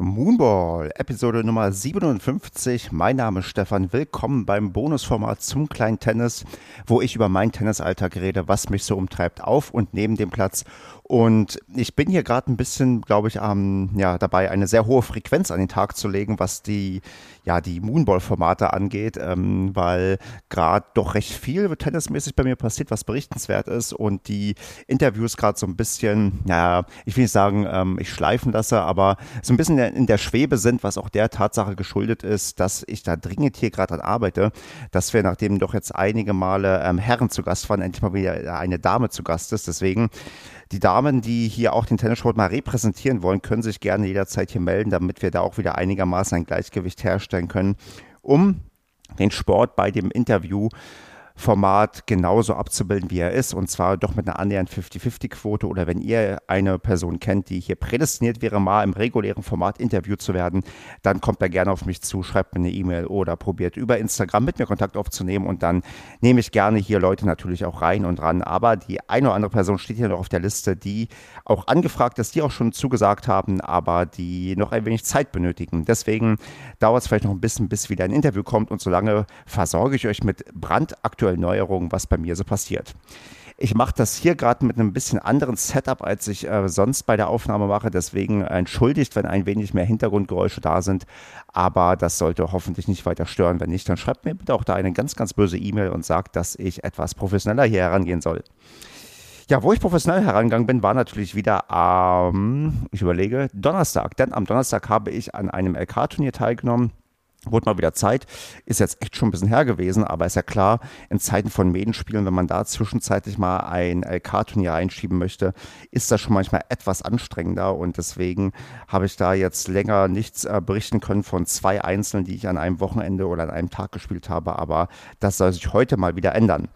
Moonball, Episode Nummer 57. Mein Name ist Stefan. Willkommen beim Bonusformat zum kleinen Tennis, wo ich über meinen Tennisalltag rede, was mich so umtreibt auf und neben dem Platz und ich bin hier gerade ein bisschen, glaube ich, ähm, ja, dabei, eine sehr hohe Frequenz an den Tag zu legen, was die, ja, die Moonball-Formate angeht, ähm, weil gerade doch recht viel tennismäßig bei mir passiert, was berichtenswert ist und die Interviews gerade so ein bisschen, ja, ich will nicht sagen, ähm, ich schleifen lasse, aber so ein bisschen in der Schwebe sind, was auch der Tatsache geschuldet ist, dass ich da dringend hier gerade dran arbeite, dass wir, nachdem doch jetzt einige Male ähm, Herren zu Gast waren, endlich mal wieder eine Dame zu Gast ist. Deswegen die Damen, die hier auch den Tennissport mal repräsentieren wollen, können sich gerne jederzeit hier melden, damit wir da auch wieder einigermaßen ein Gleichgewicht herstellen können, um den Sport bei dem Interview Format genauso abzubilden, wie er ist, und zwar doch mit einer annähernd 50-50-Quote. Oder wenn ihr eine Person kennt, die hier prädestiniert wäre, mal im regulären Format interviewt zu werden, dann kommt da gerne auf mich zu, schreibt mir eine E-Mail oder probiert über Instagram mit mir Kontakt aufzunehmen und dann nehme ich gerne hier Leute natürlich auch rein und ran. Aber die eine oder andere Person steht hier noch auf der Liste, die auch angefragt ist, die auch schon zugesagt haben, aber die noch ein wenig Zeit benötigen. Deswegen dauert es vielleicht noch ein bisschen, bis wieder ein Interview kommt und solange versorge ich euch mit brandaktuellen aktuellen Neuerungen, was bei mir so passiert. Ich mache das hier gerade mit einem bisschen anderen Setup, als ich äh, sonst bei der Aufnahme mache. Deswegen entschuldigt, wenn ein wenig mehr Hintergrundgeräusche da sind. Aber das sollte hoffentlich nicht weiter stören. Wenn nicht, dann schreibt mir bitte auch da eine ganz, ganz böse E-Mail und sagt, dass ich etwas professioneller hier herangehen soll. Ja, wo ich professionell herangegangen bin, war natürlich wieder am, ähm, ich überlege, Donnerstag. Denn am Donnerstag habe ich an einem LK-Turnier teilgenommen Wurde mal wieder Zeit, ist jetzt echt schon ein bisschen her gewesen, aber ist ja klar, in Zeiten von Medenspielen, wenn man da zwischenzeitlich mal ein LK-Turnier einschieben möchte, ist das schon manchmal etwas anstrengender und deswegen habe ich da jetzt länger nichts äh, berichten können von zwei Einzelnen, die ich an einem Wochenende oder an einem Tag gespielt habe, aber das soll sich heute mal wieder ändern.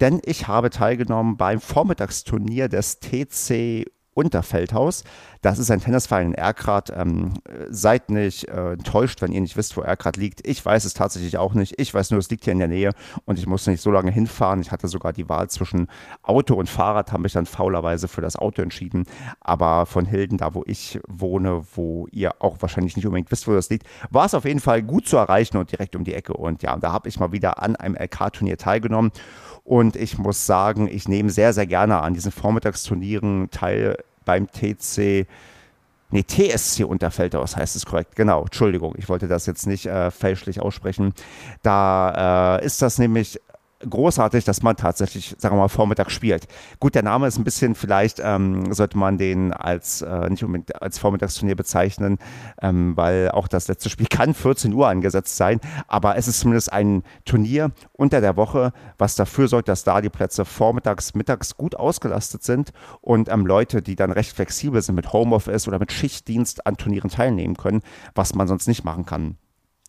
Denn ich habe teilgenommen beim Vormittagsturnier des TC Unterfeldhaus. Das ist ein Tennisverein in Erkrath. Ähm, seid nicht äh, enttäuscht, wenn ihr nicht wisst, wo Erkrath liegt. Ich weiß es tatsächlich auch nicht. Ich weiß nur, es liegt hier in der Nähe und ich musste nicht so lange hinfahren. Ich hatte sogar die Wahl zwischen Auto und Fahrrad, habe mich dann faulerweise für das Auto entschieden. Aber von Hilden, da wo ich wohne, wo ihr auch wahrscheinlich nicht unbedingt wisst, wo das liegt, war es auf jeden Fall gut zu erreichen und direkt um die Ecke. Und ja, da habe ich mal wieder an einem LK-Turnier teilgenommen. Und ich muss sagen, ich nehme sehr, sehr gerne an diesen Vormittagsturnieren teil beim TC, nee, TSC Unterfeldhaus heißt es korrekt. Genau, Entschuldigung, ich wollte das jetzt nicht äh, fälschlich aussprechen. Da äh, ist das nämlich großartig, dass man tatsächlich, sagen wir mal, Vormittag spielt. Gut, der Name ist ein bisschen, vielleicht ähm, sollte man den als äh, nicht unbedingt als Vormittagsturnier bezeichnen, ähm, weil auch das letzte Spiel kann 14 Uhr angesetzt sein, aber es ist zumindest ein Turnier unter der Woche, was dafür sorgt, dass da die Plätze vormittags, mittags gut ausgelastet sind und ähm, Leute, die dann recht flexibel sind mit Homeoffice oder mit Schichtdienst an Turnieren teilnehmen können, was man sonst nicht machen kann.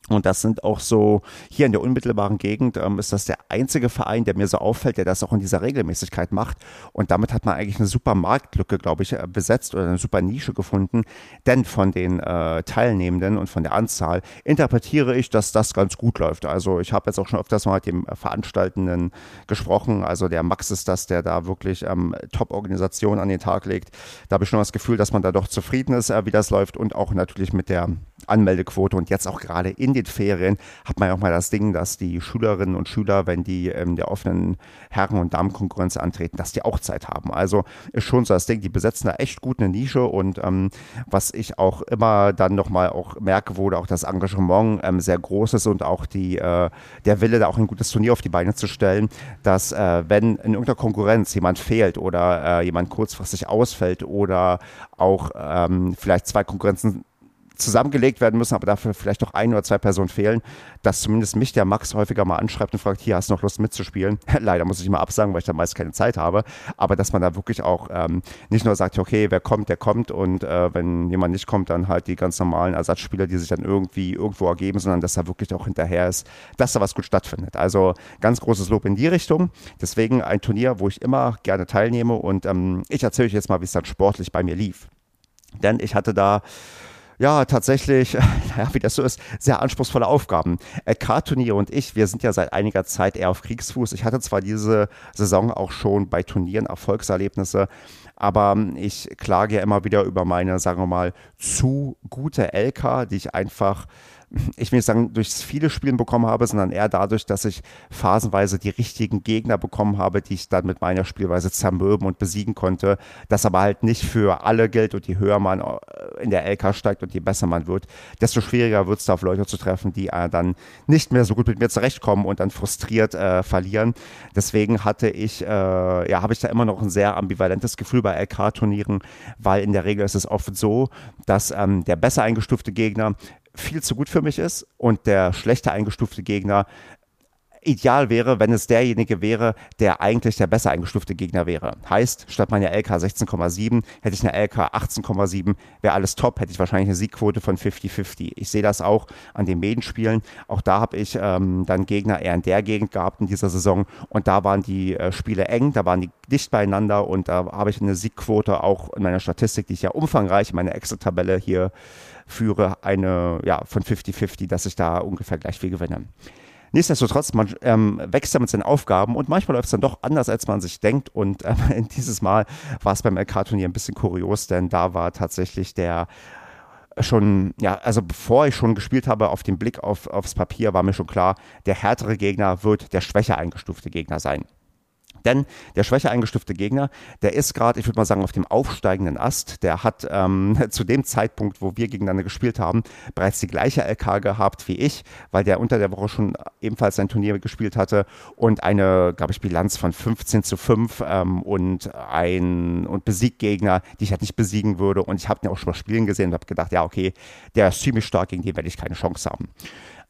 Und das sind auch so, hier in der unmittelbaren Gegend ähm, ist das der einzige Verein, der mir so auffällt, der das auch in dieser Regelmäßigkeit macht. Und damit hat man eigentlich eine super Marktlücke, glaube ich, äh, besetzt oder eine super Nische gefunden. Denn von den äh, Teilnehmenden und von der Anzahl interpretiere ich, dass das ganz gut läuft. Also ich habe jetzt auch schon öfters mal mit dem Veranstaltenden gesprochen. Also der Max ist das, der da wirklich ähm, Top-Organisation an den Tag legt. Da habe ich schon das Gefühl, dass man da doch zufrieden ist, äh, wie das läuft und auch natürlich mit der Anmeldequote und jetzt auch gerade in den Ferien hat man ja auch mal das Ding, dass die Schülerinnen und Schüler, wenn die ähm, der offenen Herren- und Damenkonkurrenz antreten, dass die auch Zeit haben. Also ist schon so das Ding, die besetzen da echt gut eine Nische und ähm, was ich auch immer dann nochmal auch merke, wo auch das Engagement ähm, sehr groß ist und auch die, äh, der Wille, da auch ein gutes Turnier auf die Beine zu stellen, dass äh, wenn in irgendeiner Konkurrenz jemand fehlt oder äh, jemand kurzfristig ausfällt oder auch ähm, vielleicht zwei Konkurrenzen zusammengelegt werden müssen, aber dafür vielleicht noch ein oder zwei Personen fehlen, dass zumindest mich der Max häufiger mal anschreibt und fragt, hier hast du noch Lust mitzuspielen? Leider muss ich mal absagen, weil ich da meist keine Zeit habe, aber dass man da wirklich auch ähm, nicht nur sagt, okay, wer kommt, der kommt und äh, wenn jemand nicht kommt, dann halt die ganz normalen Ersatzspieler, die sich dann irgendwie irgendwo ergeben, sondern dass da wirklich auch hinterher ist, dass da was gut stattfindet. Also ganz großes Lob in die Richtung. Deswegen ein Turnier, wo ich immer gerne teilnehme und ähm, ich erzähle euch jetzt mal, wie es dann sportlich bei mir lief. Denn ich hatte da ja, tatsächlich, ja, wie das so ist, sehr anspruchsvolle Aufgaben. LK-Turnier und ich, wir sind ja seit einiger Zeit eher auf Kriegsfuß. Ich hatte zwar diese Saison auch schon bei Turnieren Erfolgserlebnisse, Aber ich klage ja immer wieder über meine, sagen wir mal, zu gute LK, die ich einfach ich will nicht sagen, durchs viele Spielen bekommen habe, sondern eher dadurch, dass ich phasenweise die richtigen Gegner bekommen habe, die ich dann mit meiner Spielweise zermürben und besiegen konnte. Das aber halt nicht für alle gilt und je höher man äh, in der LK steigt und je besser man wird, desto schwieriger wird es da auf Leute zu treffen, die äh, dann nicht mehr so gut mit mir zurechtkommen und dann frustriert äh, verlieren. Deswegen hatte ich, äh, ja, habe ich da immer noch ein sehr ambivalentes Gefühl bei LK-Turnieren, weil in der Regel ist es oft so, dass ähm, der besser eingestufte Gegner viel zu gut für mich ist und der schlechter eingestufte Gegner ideal wäre, wenn es derjenige wäre, der eigentlich der besser eingestufte Gegner wäre. Heißt, statt meiner LK 16,7 hätte ich eine LK 18,7, wäre alles top, hätte ich wahrscheinlich eine Siegquote von 50-50. Ich sehe das auch an den Medenspielen. Auch da habe ich ähm, dann Gegner eher in der Gegend gehabt in dieser Saison und da waren die äh, Spiele eng, da waren die dicht beieinander und da habe ich eine Siegquote auch in meiner Statistik, die ich ja umfangreich in meiner Excel-Tabelle hier führe, eine ja, von 50-50, dass ich da ungefähr gleich viel gewinne. Nichtsdestotrotz, man ähm, wächst ja mit seinen Aufgaben und manchmal läuft es dann doch anders, als man sich denkt. Und ähm, dieses Mal war es beim LK-Turnier ein bisschen kurios, denn da war tatsächlich der schon, ja, also bevor ich schon gespielt habe, auf den Blick auf, aufs Papier war mir schon klar, der härtere Gegner wird der schwächer eingestufte Gegner sein. Denn der schwächer eingestufte Gegner, der ist gerade, ich würde mal sagen, auf dem aufsteigenden Ast. Der hat ähm, zu dem Zeitpunkt, wo wir gegeneinander gespielt haben, bereits die gleiche LK gehabt wie ich, weil der unter der Woche schon ebenfalls sein Turnier gespielt hatte und eine, glaube ich, Bilanz von 15 zu 5 ähm, und ein und besiegt Gegner, die ich halt nicht besiegen würde. Und ich habe den auch schon mal spielen gesehen und habe gedacht, ja, okay, der ist ziemlich stark, gegen den werde ich keine Chance haben.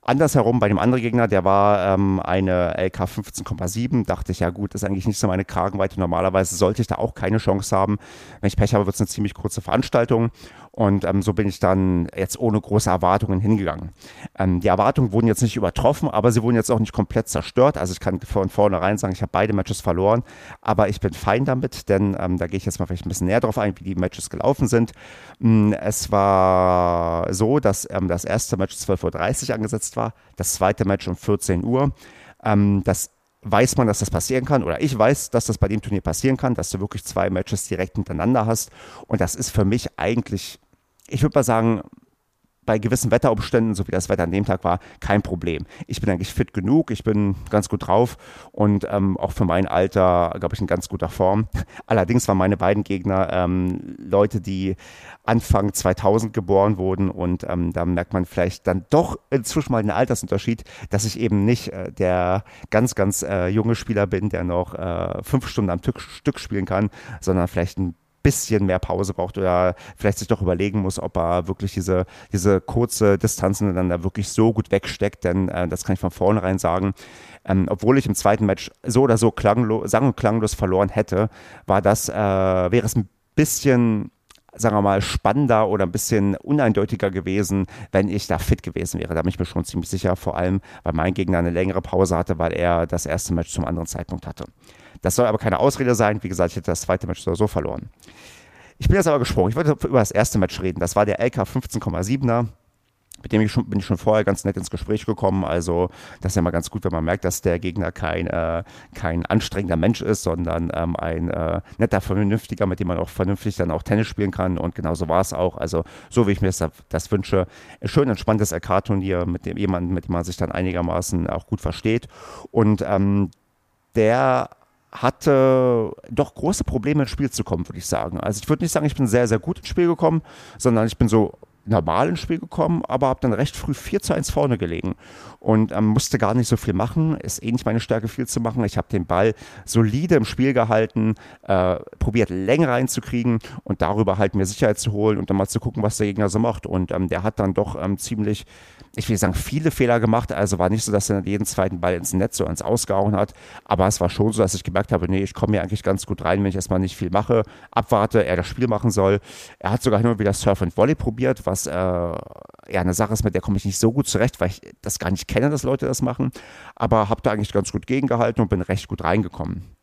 Andersherum bei dem anderen Gegner, der war ähm, eine LK 15,7, dachte ich, ja gut, das ist eigentlich nicht so meine Kragenweite. Normalerweise sollte ich da auch keine Chance haben. Wenn ich Pech habe, wird es eine ziemlich kurze Veranstaltung. Und ähm, so bin ich dann jetzt ohne große Erwartungen hingegangen. Ähm, die Erwartungen wurden jetzt nicht übertroffen, aber sie wurden jetzt auch nicht komplett zerstört. Also ich kann von vornherein sagen, ich habe beide Matches verloren, aber ich bin fein damit, denn ähm, da gehe ich jetzt mal vielleicht ein bisschen näher drauf ein, wie die Matches gelaufen sind. Mm, es war so, dass ähm, das erste Match 12.30 Uhr angesetzt war, das zweite Match um 14 Uhr. Ähm, das weiß man, dass das passieren kann, oder ich weiß, dass das bei dem Turnier passieren kann, dass du wirklich zwei Matches direkt hintereinander hast. Und das ist für mich eigentlich, ich würde mal sagen, bei gewissen Wetterumständen, so wie das Wetter an dem Tag war, kein Problem. Ich bin eigentlich fit genug, ich bin ganz gut drauf und ähm, auch für mein Alter, glaube ich, in ganz guter Form. Allerdings waren meine beiden Gegner ähm, Leute, die Anfang 2000 geboren wurden und ähm, da merkt man vielleicht dann doch inzwischen mal einen Altersunterschied, dass ich eben nicht äh, der ganz, ganz äh, junge Spieler bin, der noch äh, fünf Stunden am Stück spielen kann, sondern vielleicht ein bisschen mehr Pause braucht oder vielleicht sich doch überlegen muss, ob er wirklich diese, diese kurze Distanzen dann da wirklich so gut wegsteckt, denn äh, das kann ich von vornherein sagen. Ähm, obwohl ich im zweiten Match so oder so klanglos, sang- und klanglos verloren hätte, war das, äh, wäre es ein bisschen sagen wir mal, spannender oder ein bisschen uneindeutiger gewesen, wenn ich da fit gewesen wäre. Da bin ich mir schon ziemlich sicher, vor allem, weil mein Gegner eine längere Pause hatte, weil er das erste Match zum anderen Zeitpunkt hatte. Das soll aber keine Ausrede sein. Wie gesagt, ich hätte das zweite Match so verloren. Ich bin jetzt aber gesprungen. Ich wollte über das erste Match reden. Das war der LK 15,7er. Mit dem ich schon, bin ich schon vorher ganz nett ins Gespräch gekommen. Also, das ist ja mal ganz gut, wenn man merkt, dass der Gegner kein, äh, kein anstrengender Mensch ist, sondern ähm, ein äh, netter, vernünftiger, mit dem man auch vernünftig dann auch Tennis spielen kann. Und genau so war es auch. Also, so wie ich mir das, das wünsche. Schön entspanntes LK-Turnier mit dem jemanden, mit dem man sich dann einigermaßen auch gut versteht. Und ähm, der hatte doch große Probleme ins Spiel zu kommen, würde ich sagen. Also ich würde nicht sagen, ich bin sehr, sehr gut ins Spiel gekommen, sondern ich bin so normal ins Spiel gekommen, aber habe dann recht früh 4 zu 1 vorne gelegen und ähm, musste gar nicht so viel machen. Ist eh nicht meine Stärke, viel zu machen. Ich habe den Ball solide im Spiel gehalten, äh, probiert Länge reinzukriegen und darüber halt mir Sicherheit zu holen und dann mal zu gucken, was der Gegner so macht. Und ähm, der hat dann doch ähm, ziemlich, ich will sagen, viele Fehler gemacht. Also war nicht so, dass er jeden zweiten Ball ins Netz so ans Ausgehauen hat, aber es war schon so, dass ich gemerkt habe, nee, ich komme hier eigentlich ganz gut rein, wenn ich erstmal nicht viel mache, abwarte, er das Spiel machen soll. Er hat sogar und wieder Surf und Volley probiert, was äh, ja eine Sache ist, mit der komme ich nicht so gut zurecht, weil ich das gar nicht kenne, dass Leute das machen. Aber habe da eigentlich ganz gut gegengehalten und bin recht gut reingekommen.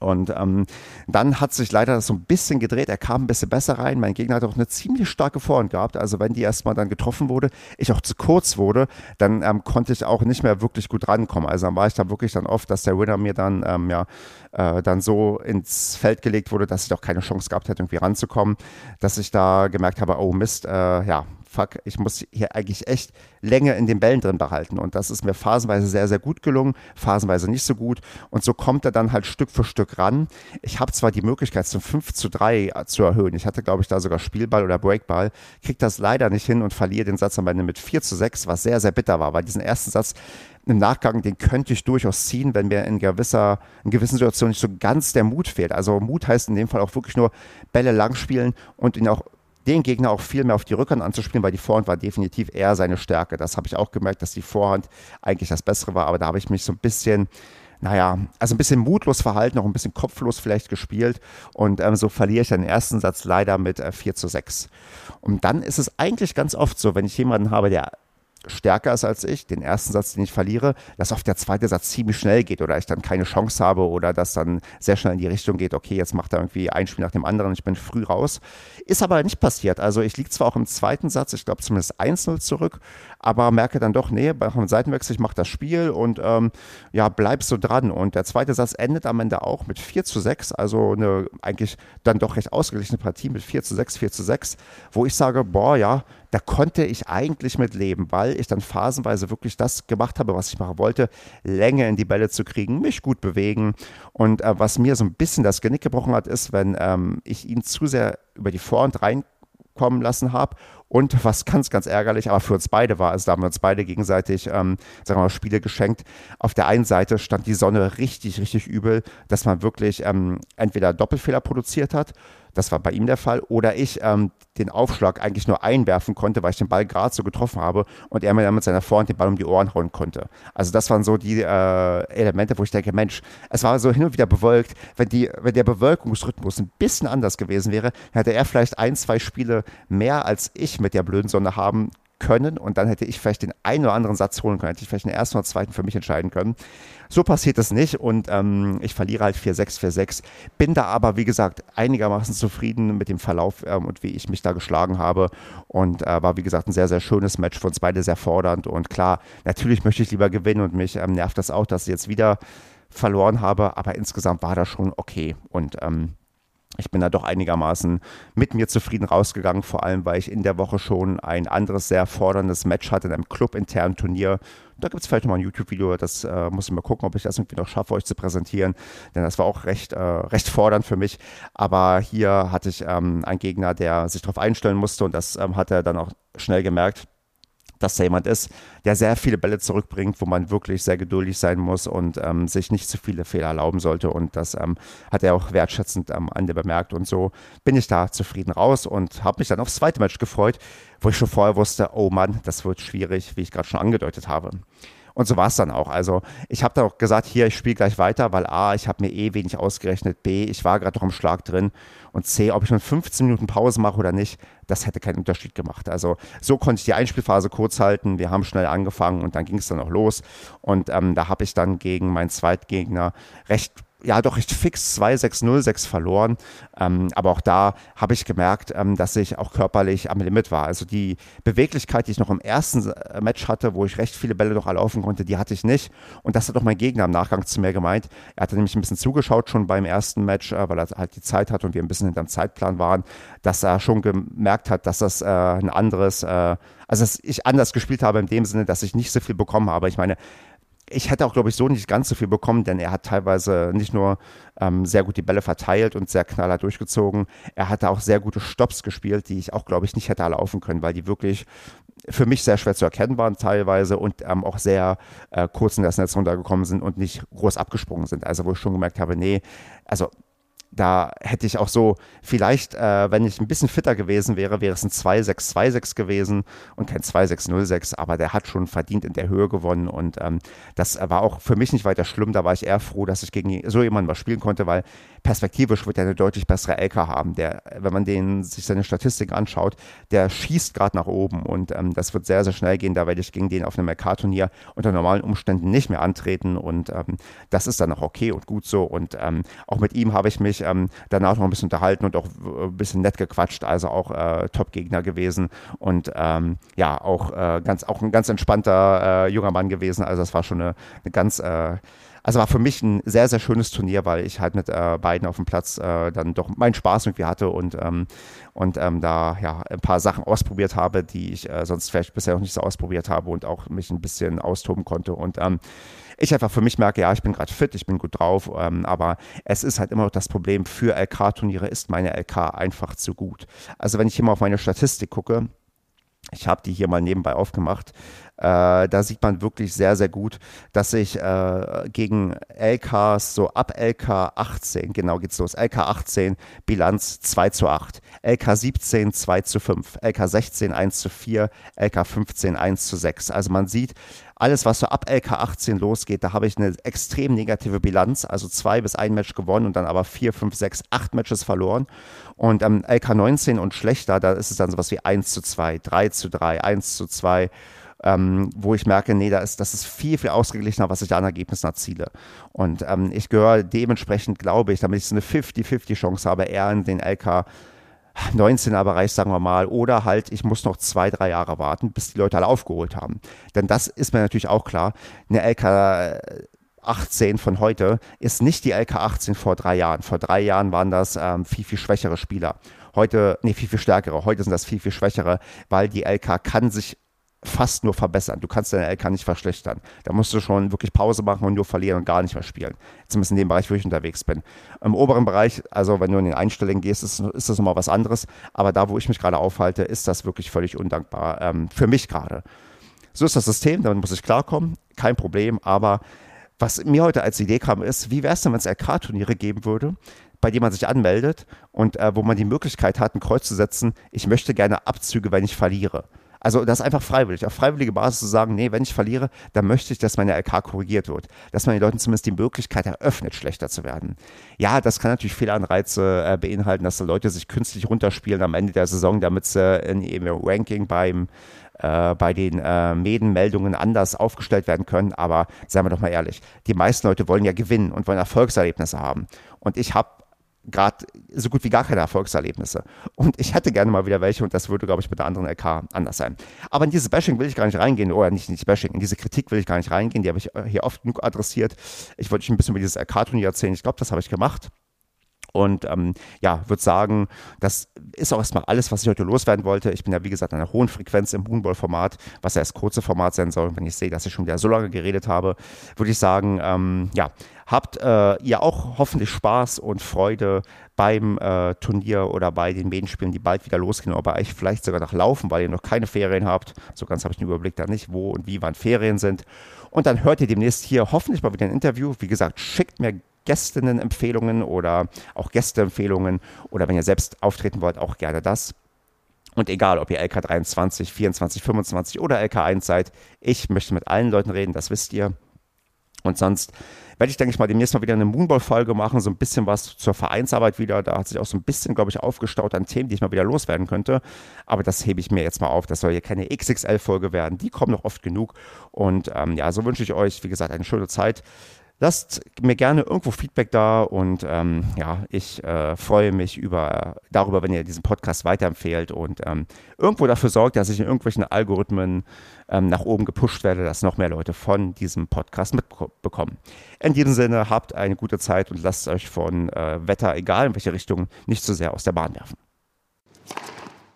Und ähm, dann hat sich leider so ein bisschen gedreht. Er kam ein bisschen besser rein. Mein Gegner hat auch eine ziemlich starke Vorhand gehabt. Also wenn die erstmal dann getroffen wurde, ich auch zu kurz wurde, dann ähm, konnte ich auch nicht mehr wirklich gut rankommen. Also dann war ich da wirklich dann oft, dass der Winner mir dann ähm, ja äh, dann so ins Feld gelegt wurde, dass ich auch keine Chance gehabt hätte, irgendwie ranzukommen, dass ich da gemerkt habe, oh Mist, äh, ja, fuck, ich muss hier eigentlich echt Länge in den Bällen drin behalten. Und das ist mir phasenweise sehr, sehr gut gelungen, phasenweise nicht so gut. Und so kommt er dann halt Stück für Stück ran. Ich habe zwar die Möglichkeit, zum 5 zu 3 zu erhöhen. Ich hatte, glaube ich, da sogar Spielball oder Breakball, kriege das leider nicht hin und verliere den Satz am Ende mit 4 zu 6, was sehr, sehr bitter war, weil diesen ersten Satz im Nachgang, den könnte ich durchaus ziehen, wenn mir in gewisser, in gewissen Situationen nicht so ganz der Mut fehlt. Also Mut heißt in dem Fall auch wirklich nur Bälle lang spielen und ihn auch den Gegner auch viel mehr auf die Rückhand anzuspielen, weil die Vorhand war definitiv eher seine Stärke. Das habe ich auch gemerkt, dass die Vorhand eigentlich das Bessere war, aber da habe ich mich so ein bisschen naja, also ein bisschen mutlos verhalten, auch ein bisschen kopflos vielleicht gespielt. Und ähm, so verliere ich den ersten Satz leider mit äh, 4 zu 6. Und dann ist es eigentlich ganz oft so, wenn ich jemanden habe, der stärker ist als ich, den ersten Satz, den ich verliere, dass oft der zweite Satz ziemlich schnell geht oder ich dann keine Chance habe oder dass dann sehr schnell in die Richtung geht, okay, jetzt macht er irgendwie ein Spiel nach dem anderen, ich bin früh raus. Ist aber nicht passiert. Also ich liege zwar auch im zweiten Satz, ich glaube zumindest 1-0 zurück, aber merke dann doch, nee, beim Seitenwechsel, ich mache das Spiel und ähm, ja, bleib so dran. Und der zweite Satz endet am Ende auch mit 4 zu 6, also eine eigentlich dann doch recht ausgeglichene Partie mit 4 zu 6, 4 zu 6, wo ich sage, boah, ja, da konnte ich eigentlich mit leben, weil ich dann phasenweise wirklich das gemacht habe, was ich machen wollte, Länge in die Bälle zu kriegen, mich gut bewegen. Und äh, was mir so ein bisschen das Genick gebrochen hat, ist, wenn ähm, ich ihn zu sehr über die Vorhand reinkommen lassen habe und was ganz, ganz ärgerlich, aber für uns beide war, also da haben wir uns beide gegenseitig, ähm, sagen wir mal, Spiele geschenkt. Auf der einen Seite stand die Sonne richtig, richtig übel, dass man wirklich ähm, entweder Doppelfehler produziert hat das war bei ihm der Fall. Oder ich ähm, den Aufschlag eigentlich nur einwerfen konnte, weil ich den Ball gerade so getroffen habe und er mir dann mit seiner Vorhand den Ball um die Ohren hauen konnte. Also das waren so die äh, Elemente, wo ich denke, Mensch, es war so hin und wieder bewölkt. Wenn, die, wenn der Bewölkungsrhythmus ein bisschen anders gewesen wäre, hätte er vielleicht ein, zwei Spiele mehr als ich mit der blöden Sonne haben können und dann hätte ich vielleicht den einen oder anderen Satz holen können, hätte ich vielleicht den ersten oder zweiten für mich entscheiden können. So passiert es nicht und ähm, ich verliere halt 4-6, 4-6. Bin da aber, wie gesagt, einigermaßen zufrieden mit dem Verlauf ähm, und wie ich mich da geschlagen habe. Und äh, war, wie gesagt, ein sehr, sehr schönes Match für uns beide, sehr fordernd. Und klar, natürlich möchte ich lieber gewinnen und mich ähm, nervt das auch, dass ich jetzt wieder verloren habe, aber insgesamt war das schon okay. Und ähm, ich bin da doch einigermaßen mit mir zufrieden rausgegangen, vor allem weil ich in der Woche schon ein anderes sehr forderndes Match hatte in einem clubinternen Turnier. Da gibt es vielleicht nochmal ein YouTube-Video, das äh, muss ich mal gucken, ob ich das irgendwie noch schaffe, euch zu präsentieren, denn das war auch recht, äh, recht fordernd für mich. Aber hier hatte ich ähm, einen Gegner, der sich darauf einstellen musste und das ähm, hat er dann auch schnell gemerkt dass da jemand ist, der sehr viele Bälle zurückbringt, wo man wirklich sehr geduldig sein muss und ähm, sich nicht zu viele Fehler erlauben sollte. Und das ähm, hat er auch wertschätzend am Ende bemerkt. Und so bin ich da zufrieden raus und habe mich dann aufs zweite Match gefreut, wo ich schon vorher wusste, oh Mann, das wird schwierig, wie ich gerade schon angedeutet habe. Und so war es dann auch. Also ich habe dann auch gesagt, hier, ich spiele gleich weiter, weil A, ich habe mir eh wenig ausgerechnet, B, ich war gerade noch im Schlag drin und C, ob ich nun 15 Minuten Pause mache oder nicht, das hätte keinen Unterschied gemacht. Also so konnte ich die Einspielphase kurz halten. Wir haben schnell angefangen und dann ging es dann auch los. Und ähm, da habe ich dann gegen meinen Zweitgegner recht ja doch recht fix 2-6-0-6 verloren. Ähm, aber auch da habe ich gemerkt, ähm, dass ich auch körperlich am Limit war. Also die Beweglichkeit, die ich noch im ersten äh, Match hatte, wo ich recht viele Bälle noch laufen konnte, die hatte ich nicht. Und das hat auch mein Gegner im Nachgang zu mir gemeint. Er hatte nämlich ein bisschen zugeschaut schon beim ersten Match, äh, weil er halt die Zeit hatte und wir ein bisschen hinterm Zeitplan waren, dass er schon gemerkt hat, dass das äh, ein anderes, äh, also dass ich anders gespielt habe in dem Sinne, dass ich nicht so viel bekommen habe. Ich meine, ich hätte auch, glaube ich, so nicht ganz so viel bekommen, denn er hat teilweise nicht nur ähm, sehr gut die Bälle verteilt und sehr knallhart durchgezogen, er hatte auch sehr gute Stops gespielt, die ich auch, glaube ich, nicht hätte laufen können, weil die wirklich für mich sehr schwer zu erkennen waren teilweise und ähm, auch sehr äh, kurz in das Netz runtergekommen sind und nicht groß abgesprungen sind. Also wo ich schon gemerkt habe, nee, also da hätte ich auch so, vielleicht, äh, wenn ich ein bisschen fitter gewesen wäre, wäre es ein 2-6-2-6 gewesen und kein 2-6-0-6, aber der hat schon verdient in der Höhe gewonnen und ähm, das war auch für mich nicht weiter schlimm. Da war ich eher froh, dass ich gegen so jemanden was spielen konnte, weil perspektivisch wird er eine deutlich bessere LK haben. Der, wenn man den, sich seine Statistik anschaut, der schießt gerade nach oben und ähm, das wird sehr, sehr schnell gehen. Da werde ich gegen den auf einem LK-Turnier unter normalen Umständen nicht mehr antreten und ähm, das ist dann auch okay und gut so. Und ähm, auch mit ihm habe ich mich ähm, danach noch ein bisschen unterhalten und auch ein bisschen nett gequatscht, also auch äh, Top-Gegner gewesen und ähm, ja, auch, äh, ganz, auch ein ganz entspannter äh, junger Mann gewesen. Also das war schon eine, eine ganz äh, also war für mich ein sehr, sehr schönes Turnier, weil ich halt mit äh, beiden auf dem Platz äh, dann doch meinen Spaß irgendwie hatte und, ähm, und ähm, da ja ein paar Sachen ausprobiert habe, die ich äh, sonst vielleicht bisher noch nicht so ausprobiert habe und auch mich ein bisschen austoben konnte. Und ähm, ich einfach für mich merke, ja, ich bin gerade fit, ich bin gut drauf, ähm, aber es ist halt immer noch das Problem, für LK-Turniere ist meine LK einfach zu gut. Also wenn ich hier mal auf meine Statistik gucke, ich habe die hier mal nebenbei aufgemacht. Äh, da sieht man wirklich sehr, sehr gut, dass ich äh, gegen LKs so ab LK 18, genau geht's los, LK 18 Bilanz 2 zu 8, LK 17 2 zu 5, LK 16 1 zu 4, LK 15 1 zu 6. Also man sieht, alles, was so ab LK 18 losgeht, da habe ich eine extrem negative Bilanz, also zwei bis ein Match gewonnen und dann aber vier, fünf, sechs, acht Matches verloren. Und ähm, LK 19 und schlechter, da ist es dann sowas wie 1 zu 2, 3 zu 3, 1 zu 2 ähm, wo ich merke, nee, da ist, das ist viel, viel ausgeglichener, was ich da an Ergebnissen erziele. Und ähm, ich gehöre dementsprechend, glaube ich, damit ich so eine 50-50 Chance habe, eher in den LK 19er Bereich, sagen wir mal, oder halt, ich muss noch zwei, drei Jahre warten, bis die Leute alle aufgeholt haben. Denn das ist mir natürlich auch klar. Eine LK 18 von heute ist nicht die LK 18 vor drei Jahren. Vor drei Jahren waren das ähm, viel, viel schwächere Spieler. Heute, nee, viel, viel stärkere. Heute sind das viel, viel schwächere, weil die LK kann sich fast nur verbessern. Du kannst deine LK nicht verschlechtern. Da musst du schon wirklich Pause machen und nur verlieren und gar nicht mehr spielen. Zumindest in dem Bereich, wo ich unterwegs bin. Im oberen Bereich, also wenn du in den Einstellungen gehst, ist, ist das nochmal was anderes. Aber da, wo ich mich gerade aufhalte, ist das wirklich völlig undankbar. Ähm, für mich gerade. So ist das System, damit muss ich klarkommen. Kein Problem. Aber was mir heute als Idee kam, ist, wie wäre es denn, wenn es LK-Turniere geben würde, bei denen man sich anmeldet und äh, wo man die Möglichkeit hat, ein Kreuz zu setzen, ich möchte gerne Abzüge, wenn ich verliere. Also das ist einfach freiwillig, auf freiwillige Basis zu sagen, nee, wenn ich verliere, dann möchte ich, dass meine LK korrigiert wird. Dass man den Leuten zumindest die Möglichkeit eröffnet, schlechter zu werden. Ja, das kann natürlich Fehlanreize äh, beinhalten, dass die Leute sich künstlich runterspielen am Ende der Saison, damit sie in ihrem Ranking beim äh, bei den äh, Medenmeldungen anders aufgestellt werden können. Aber seien wir doch mal ehrlich, die meisten Leute wollen ja gewinnen und wollen Erfolgserlebnisse haben. Und ich habe gerade so gut wie gar keine Erfolgserlebnisse. Und ich hätte gerne mal wieder welche und das würde, glaube ich, mit der anderen LK anders sein. Aber in dieses Bashing will ich gar nicht reingehen, oder nicht, nicht Bashing, in diese Kritik will ich gar nicht reingehen, die habe ich äh, hier oft genug adressiert. Ich wollte euch ein bisschen über dieses LK-Turnier erzählen. Ich glaube, das habe ich gemacht. Und ähm, ja, würde sagen, das ist auch erstmal alles, was ich heute loswerden wollte. Ich bin ja, wie gesagt, an einer hohen Frequenz im Moonball-Format, was ja das kurze Format sein soll. Und wenn ich sehe, dass ich schon wieder so lange geredet habe, würde ich sagen, ähm, ja, habt äh, ihr auch hoffentlich Spaß und Freude beim äh, Turnier oder bei den Medienspielen, die bald wieder losgehen, oder bei euch vielleicht sogar noch laufen, weil ihr noch keine Ferien habt. So ganz habe ich den Überblick da nicht, wo und wie wann Ferien sind. Und dann hört ihr demnächst hier hoffentlich mal wieder ein Interview. Wie gesagt, schickt mir Gästinnen-Empfehlungen oder auch Gästeempfehlungen oder wenn ihr selbst auftreten wollt, auch gerne das. Und egal, ob ihr LK23, 24, 25 oder LK1 seid, ich möchte mit allen Leuten reden, das wisst ihr. Und sonst werde ich, denke ich mal, demnächst mal wieder eine Moonball-Folge machen, so ein bisschen was zur Vereinsarbeit wieder. Da hat sich auch so ein bisschen, glaube ich, aufgestaut an Themen, die ich mal wieder loswerden könnte. Aber das hebe ich mir jetzt mal auf. Das soll hier keine XXL-Folge werden. Die kommen noch oft genug. Und ähm, ja, so wünsche ich euch, wie gesagt, eine schöne Zeit. Lasst mir gerne irgendwo Feedback da und ähm, ja, ich äh, freue mich über, darüber, wenn ihr diesen Podcast weiterempfehlt und ähm, irgendwo dafür sorgt, dass ich in irgendwelchen Algorithmen ähm, nach oben gepusht werde, dass noch mehr Leute von diesem Podcast mitbekommen. In diesem Sinne, habt eine gute Zeit und lasst euch von äh, Wetter, egal in welche Richtung, nicht zu so sehr aus der Bahn werfen.